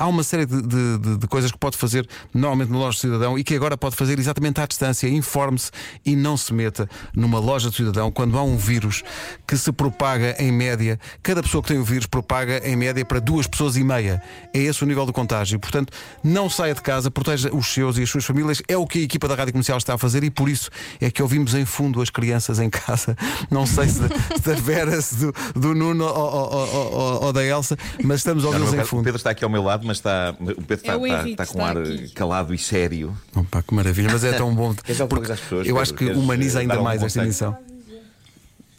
há uma série de, de, de, coisas que pode fazer normalmente na loja do cidadão e que agora pode fazer exatamente à distância. Informe-se e não se meta numa loja do cidadão quando há um vírus que se propaga em média. Cada pessoa que tem o vírus propaga em média para duas pessoas e meia. É esse o nível do contágio. Portanto, não saia de casa, proteja os seus e as suas famílias. É o que a equipa da Rádio Comercial está a fazer e por isso é que ouvimos em fundo as crianças em casa. Não sei se da, da Vera, se do, do Nuno ou, ou, ou, ou, da Elsa, mas estamos a ouvi-los em fundo. O Pedro está aqui ao meu lado, mas está, o Pedro está, É o está, Henrique, está com está ar aqui. calado e sério. Opa, que maravilha, mas é tão bom. Porque pessoas, eu acho que Queres, humaniza eh, ainda dar um mais esta emissão.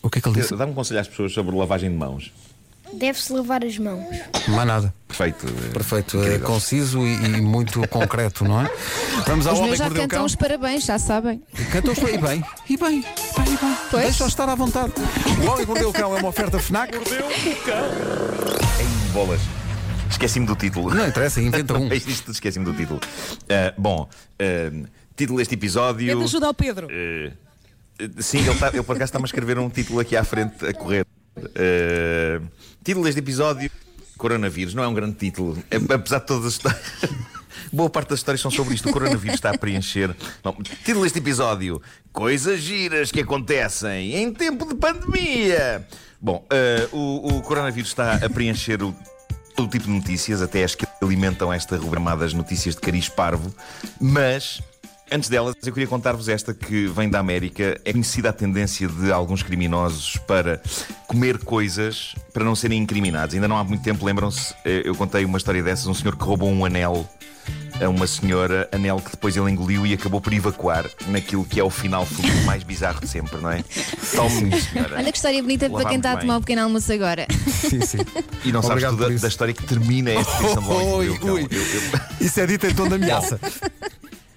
O que é que ele disse? Dá-me um conselho às pessoas sobre lavagem de mãos. Deve-se lavar as mãos. Não há nada. Perfeito. eh, Perfeito, é incrível. conciso e, e muito concreto, não é? Vamos ao Os homem meus que mordeu o cantam cão. os parabéns, já sabem. Cantam os e bem, e bem, e bem, bem. Deixa-os estar à vontade. O homem que mordeu o cão é uma oferta FNAC. Em bolas. Esqueci-me do título. Não interessa, inventa um. É isto, esqueci-me do título. Ah, bom, ah, título deste episódio. Pede ajuda ao Pedro. Eh, sim, ele, tá, ele por acaso está-me a escrever um título aqui à frente a correr. Título deste episódio: Coronavírus. Não é um grande título, É- apesar de todas as histórias. Boa parte das histórias são sobre isto. O coronavírus está a preencher. Bom, título deste episódio: Coisas giras que acontecem em tempo de pandemia. Bom, eh, o, o coronavírus está a preencher o todo tipo de notícias, até as que alimentam esta rubramadas notícias de cariz parvo, mas antes delas eu queria contar-vos esta que vem da América. É conhecida a tendência de alguns criminosos para comer coisas para não serem incriminados. Ainda não há muito tempo, lembram-se, eh, eu contei uma história dessas, um senhor que roubou um anel a uma senhora, anel que depois ele engoliu e acabou por evacuar naquilo que é o final feliz mais bizarro de sempre, não é? Tome, senhora. Olha que história bonita para quem está a tomar um pequeno almoço agora. Sim, sim. E não sabes Obrigado tudo por da, da história que termina esta edição do Homem que Ui. Eu- eu- Isso é dito em tom de ameaça.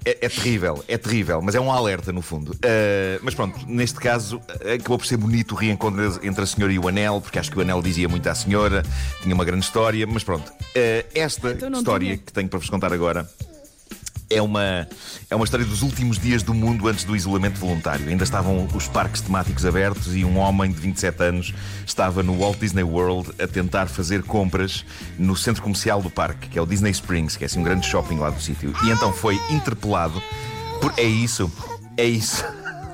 É, é terrível, é terrível, mas é um alerta no fundo. Uh, mas pronto, neste caso acabou por ser bonito o reencontro entre a senhora e o anel, porque acho que o anel dizia muito à senhora, tinha uma grande história, mas pronto. Uh, esta Então história tinha. que tenho para vos contar agora é uma, é uma história dos últimos dias do mundo antes do isolamento voluntário. Ainda estavam os parques temáticos abertos e um homem de 27 anos estava no Walt Disney World a tentar fazer compras no centro comercial do parque, que é o Disney Springs, que é assim um grande shopping lá do sítio. E então foi interpelado por. É isso, é isso.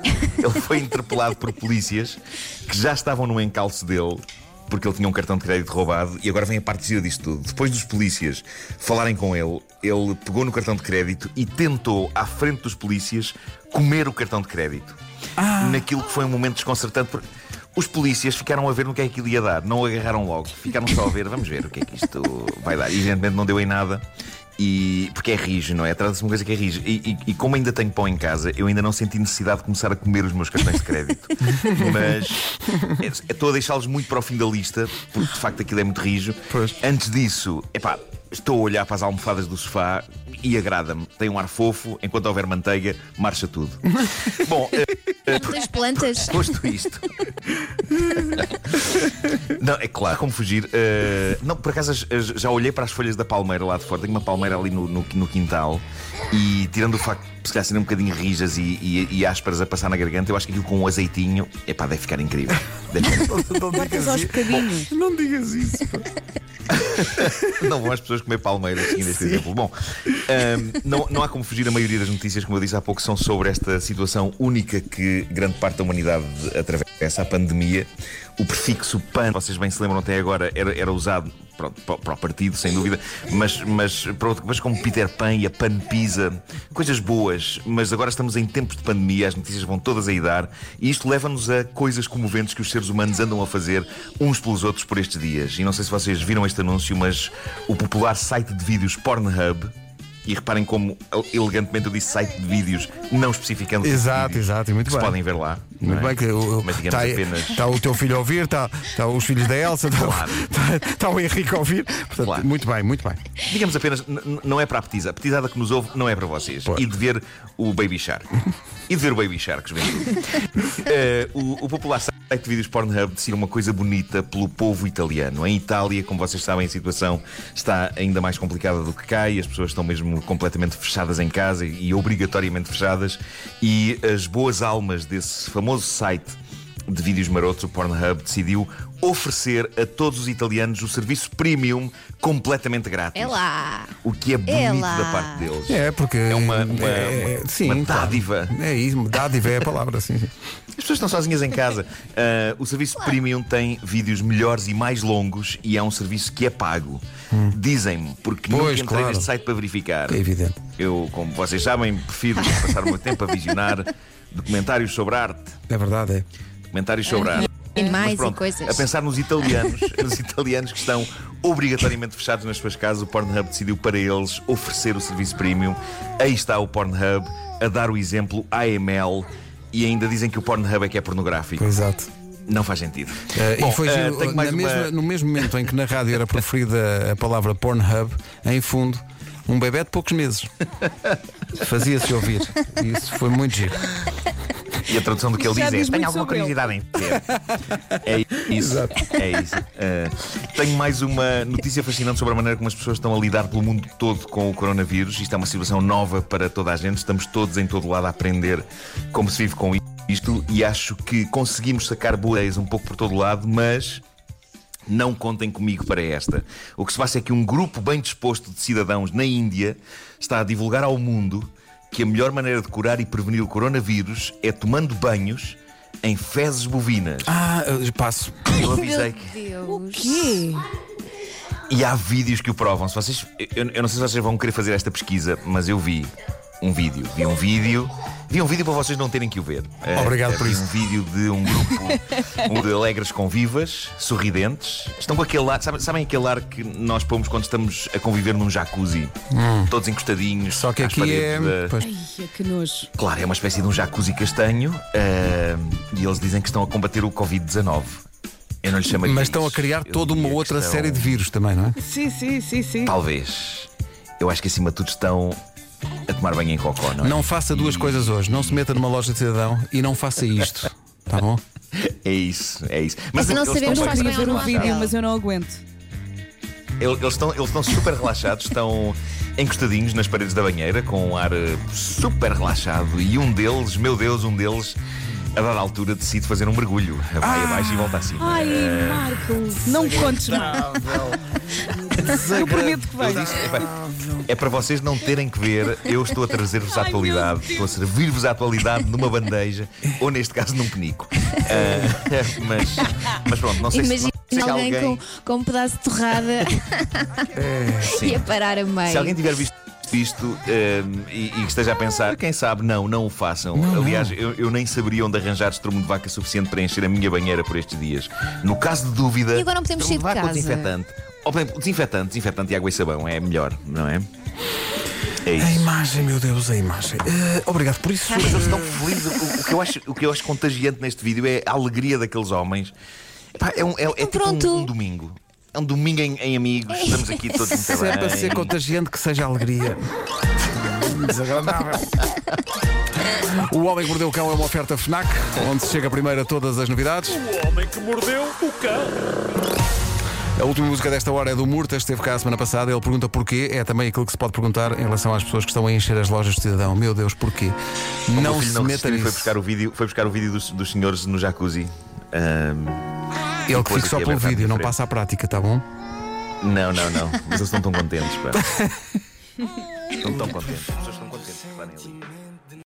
Ele foi interpelado por polícias que já estavam no encalço dele porque ele tinha um cartão de crédito roubado e agora vem a parte gira disto tudo. Depois dos polícias falarem com ele, ele pegou no cartão de crédito e tentou, à frente dos polícias, comer o cartão de crédito. Naquilo que foi um momento desconcertante. porque Os polícias ficaram a ver no que é que aquilo ia dar, não agarraram logo, ficaram só a ver, vamos ver o que é que isto vai dar. E evidentemente não deu em nada. E, porque é rijo, não é? Trata-se de uma coisa que é rijo. E, e- e como ainda tenho pão em casa, eu ainda não senti necessidade de começar a comer os meus cartões de crédito. Mas é- estou a deixá-los muito para o fim da lista, porque de facto aquilo é muito rijo. Pois. Antes disso, epá, estou a olhar para as almofadas do sofá e agrada-me. Tem um ar fofo, enquanto houver manteiga, marcha tudo. Bom, Não tens plantas? Posto isto. não, é claro, como fugir. eh, não, por acaso as- as- já olhei para as folhas da palmeira lá de fora. Tenho uma palmeira ali no, no, no quintal e tirando o facto de se calhar serem um bocadinho rijas e, e, e ásperas a passar na garganta, eu acho que aquilo com um azeitinho, epá, deve ficar incrível. Deve ficar- Não digas aos isso. bocadinhos. Não digas isso. Não vão as pessoas comer palmeiras seguindo este exemplo. Bom, ahm, não, não há como fugir a maioria das notícias, como eu disse há pouco, são sobre esta situação única que grande parte da humanidade atravessa, a pandemia. O prefixo pan, vocês bem se lembram até agora, era, era usado pronto, para, para o partido, sem dúvida, mas, mas para outra coisa como Peter Pan e a Pan Pisa, coisas boas, mas agora estamos em tempos de pandemia, as notícias vão todas a dar e isto leva-nos a coisas comoventes que os seres humanos andam a fazer uns pelos outros por estes dias. E não sei se vocês viram este anúncio, mas o popular site de vídeos Pornhub. E reparem como elegantemente eu disse site de vídeos, não especificando Exato, exato, e muito que se bem. podem ver lá. Muito não é? bem, que o, Mas digamos está, apenas. está o teu filho a ouvir, está, está os filhos da Elsa, está, Claro. está, está o Henrique a ouvir. Portanto, Claro. Muito bem, muito bem. Digamos apenas, n- n- não é para a petizada. A petizada que nos ouve não é para vocês. E de ver o Baby Shark. e de ver o Baby Shark, juventude. Eh, o, o popular site de vídeos Pornhub decide uma coisa bonita pelo povo italiano. Em Itália, como vocês sabem, a situação está ainda mais complicada do que cá e as pessoas estão mesmo completamente fechadas em casa e obrigatoriamente fechadas. E as boas almas desse famoso site de vídeos marotos, o Pornhub decidiu oferecer a todos os italianos o serviço premium completamente grátis. É lá. O que é bonito É da parte deles. É, porque. É uma- uma- é- uma- sim, uma claro. dádiva. É isso, dádiva é a palavra, sim. As pessoas estão sozinhas em casa. Ah, o serviço premium tem vídeos melhores e mais longos e é um serviço que é pago. Dizem-me, porque Hum. Pois, nunca entrei claro. neste site para verificar. É evidente. Eu, como vocês sabem, prefiro passar o meu tempo a visionar documentários sobre arte. É verdade, é. Documentários sobre arte. Animais Mas e pronto, coisas. a pensar nos italianos, nos italianos que estão obrigatoriamente fechados nas suas casas, o Pornhub decidiu para eles oferecer o serviço premium. Aí está o Pornhub a dar o exemplo AML e ainda dizem que o Pornhub é que é pornográfico. Exato. Não faz sentido. Eh, Bom, e foi eh, giro, tenho mais na uma- mesma- no mesmo momento em que na rádio era preferida a palavra Pornhub, em fundo, um bebê de poucos meses. Fazia-se ouvir. Isso foi muito giro. E a tradução do que ele Já diz é: diz Tenho alguma sobre ele." curiosidade em ter. É isso. É isso. Eh, tenho mais uma notícia fascinante sobre a maneira como as pessoas estão a lidar pelo mundo todo com o coronavírus. Isto é uma situação nova para toda a gente. Estamos todos em todo lado a aprender como se vive com isto e acho que conseguimos sacar boas um pouco por todo lado, mas. Não contem comigo para esta. O que se passa é que um grupo bem disposto de cidadãos na Índia está a divulgar ao mundo que a melhor maneira de curar e prevenir o coronavírus é tomando banhos em fezes bovinas. Ah, eh, passo. Eu avisei que. Deus. Quê? E há vídeos que o provam. Se vocês, eu, eu não sei se vocês vão querer fazer esta pesquisa, mas eu vi um vídeo. Vi um vídeo. Vi um vídeo para vocês não terem que o ver. Eh, Obrigado eh, por vi isso. um vídeo de um grupo um de alegres convivas, sorridentes. Estão com aquele ar, sabem, sabem aquele ar que nós pomos quando estamos a conviver num jacuzzi? Todos encostadinhos. Hum. Só que aqui é. da- pois, Ai, que nojo. Claro, é uma espécie de um jacuzzi castanho eh, e eles dizem que estão a combater o Covid-19. Eu não lhe chamaria mas estão a criar Eu toda uma outra estão- série de vírus também, não é? Sim, sim, sim, sim. Talvez. Eu acho que acima de tudo estão a tomar banho em cocó, não é? Não faça duas coisas hoje. Não se meta numa loja de cidadão e não faça isto. Tá bom? É isso, é isso. Mas não eles sabemos estão bem bem ver o não vídeo, mas eu não aguento. Eles estão, eles estão super relaxados, estão encostadinhos nas paredes da banheira, com um ar eh, super relaxado. E um deles, meu Deus, um deles, a dada altura, decide fazer um mergulho. Vai abaixo e volta acima. Ai, Eh, Marco, não me contes mal. Eu prometo que epá, é para vocês não terem que ver, eu estou a trazer-vos a atualidade, estou a servir-vos a atualidade numa bandeja, ou neste caso num penico. Ah, mas, mas pronto, não sei se, Imagina não se alguém, alguém. com, com um pedaço de torrada sim. e a parar a meio. Se alguém tiver visto isto eh, e, e que esteja a pensar, quem sabe, não, não o façam. Aliás, Eu, eu nem saberia onde arranjar estrumo de vaca suficiente para encher a minha banheira por estes dias. No caso de dúvida, E agora não podemos sair de vaca ou casa? desinfetante. Ou, por exemplo, desinfetante, desinfetante e água e sabão é melhor, não é? É A isso. imagem, meu Deus, a imagem. Eh, obrigado por isso. Mas eles estão felizes. O, o que eu acho, o que eu acho contagiante neste vídeo é a alegria daqueles homens. Epá, é um, é, é tipo pronto. um, um domingo. É um domingo em, em amigos. Estamos aqui todos muito Se é para ser contagiante, que seja alegria. Desagradável. O Homem que Mordeu o Cão é uma oferta FNAC, onde se chega primeiro a todas as novidades. O homem que mordeu o cão. A última música desta hora é do Murta, esteve cá a semana passada. Ele pergunta porquê. É também aquilo que se pode perguntar em relação às pessoas que estão a encher as lojas de cidadão. Meu Deus, porquê? Não se não meta e foi nisso. buscar o vídeo, foi buscar o vídeo dos, dos senhores no jacuzzi. Ahm, Ele que fica só é pelo vídeo, não passa à prática, tá bom? não, não, não. Mas eles estão tão contentes, pá. estão tão contentes. As pessoas estão contentes. Ali.